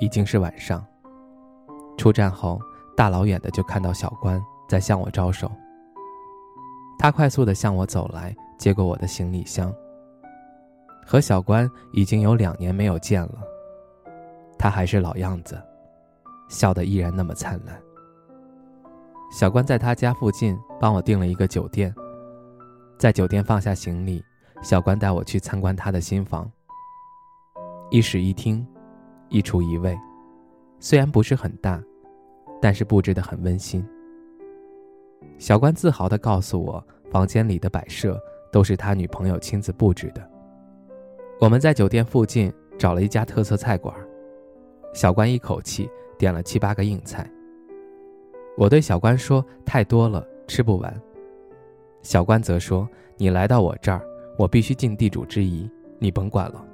已经是晚上。出站后，大老远的就看到小关在向我招手。他快速的向我走来，接过我的行李箱。和小关已经有两年没有见了，他还是老样子，笑得依然那么灿烂。小关在他家附近帮我订了一个酒店，在酒店放下行李，小关带我去参观他的新房。一室一厅。一厨一卫，虽然不是很大，但是布置的很温馨。小关自豪地告诉我，房间里的摆设都是他女朋友亲自布置的。我们在酒店附近找了一家特色菜馆，小关一口气点了七八个硬菜。我对小关说：“太多了，吃不完。”小关则说：“你来到我这儿，我必须尽地主之谊，你甭管了。”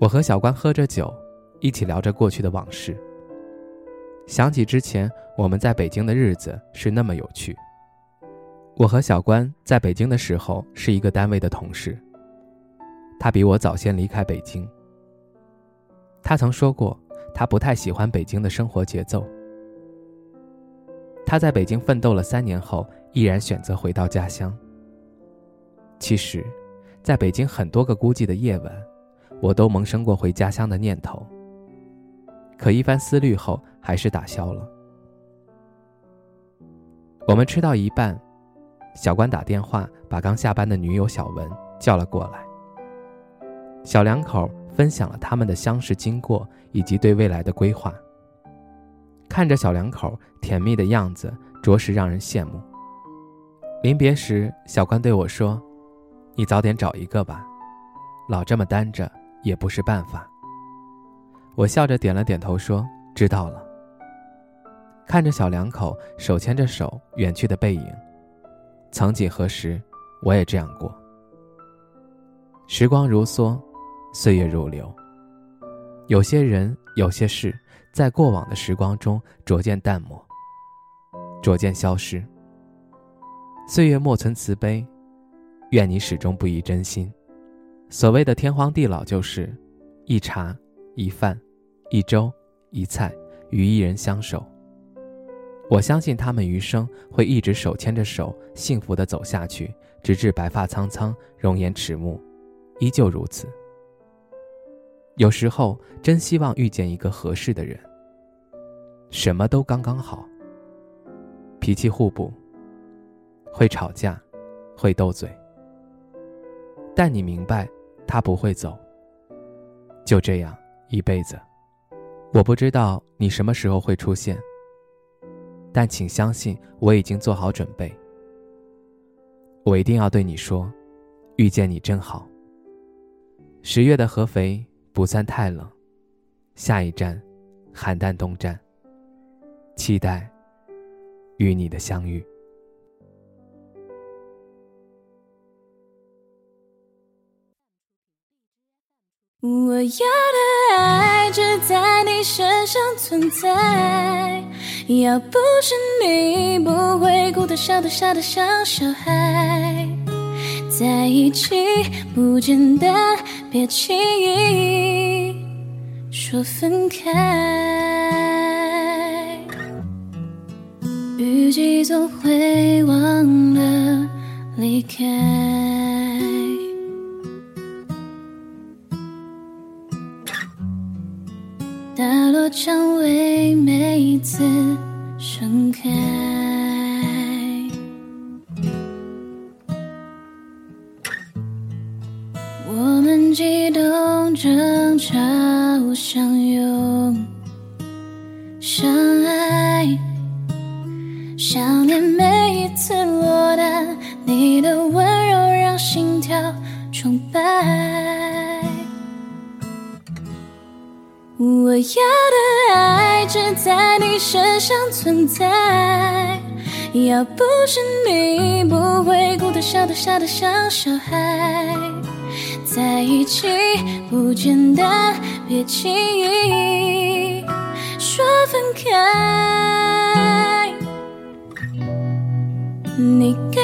我和小关喝着酒，一起聊着过去的往事。想起之前我们在北京的日子是那么有趣。我和小关在北京的时候是一个单位的同事。他比我早先离开北京。他曾说过，他不太喜欢北京的生活节奏。他在北京奋斗了三年后，毅然选择回到家乡。其实，在北京很多个孤寂的夜晚。我都萌生过回家乡的念头，可一番思虑后，还是打消了。我们吃到一半，小关打电话把刚下班的女友小文叫了过来。小两口分享了他们的相识经过以及对未来的规划。看着小两口甜蜜的样子，着实让人羡慕。临别时，小关对我说：“你早点找一个吧，老这么单着。”也不是办法。我笑着点了点头，说：“知道了。”看着小两口手牵着手远去的背影，曾几何时，我也这样过。时光如梭，岁月如流。有些人，有些事，在过往的时光中逐渐淡漠，逐渐消失。岁月莫存慈悲，愿你始终不移真心。所谓的天荒地老，就是一茶一饭，一粥一菜，与一人相守。我相信他们余生会一直手牵着手，幸福的走下去，直至白发苍苍，容颜迟暮，依旧如此。有时候真希望遇见一个合适的人，什么都刚刚好，脾气互补，会吵架，会斗嘴，但你明白。他不会走，就这样一辈子。我不知道你什么时候会出现，但请相信我已经做好准备。我一定要对你说，遇见你真好。十月的合肥不算太冷，下一站，邯郸东站。期待与你的相遇。我要的爱只在你身上存在，要不是你，不会哭得笑得傻得像小孩。在一起不简单，别轻易说分开。雨季总会忘了离开。蔷薇每一次盛开，我们激动争吵相拥相爱，想念每一次落单，你的温柔让心跳崇拜。我要的爱只在你身上存在。要不是你，不会哭得笑得傻得像小孩。在一起不简单，别轻易说分开。你给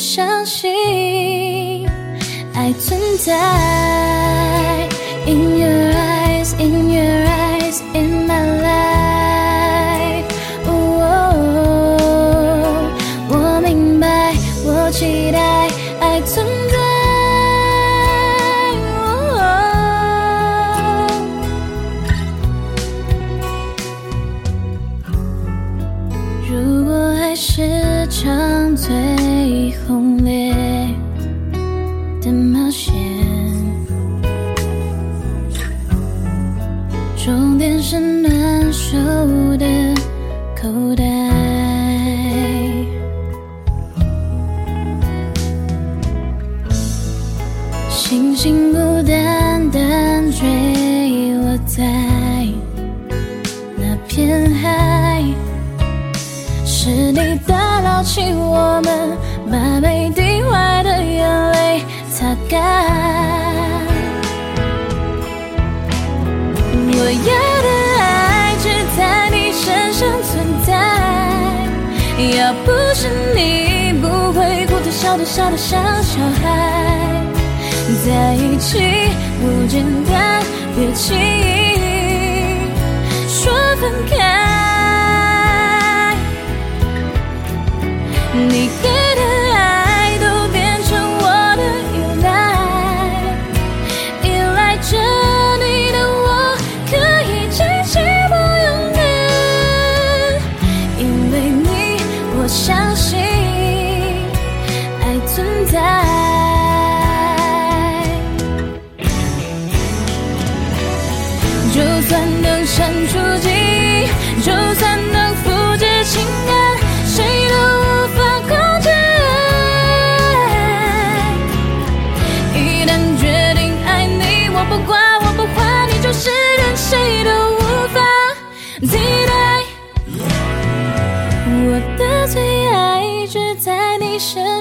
相信爱存在。In your eyes, in your eyes, in my life. 的冒险。终点是暖手的口袋，星星孤单单坠落在那片海，是你打捞起我们，把每擦干。我要的爱只在你身上存在，要不是你，不会哭得笑得傻得像小孩。在一起不简单，别轻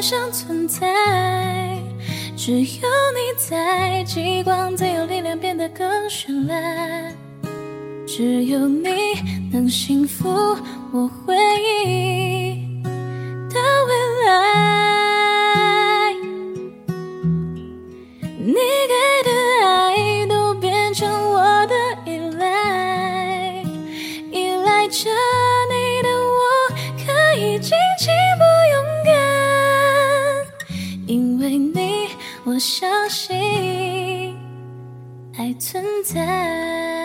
上存在，只有你在，极光才有力量变得更绚烂。只有你能幸福我回忆我相信爱存在。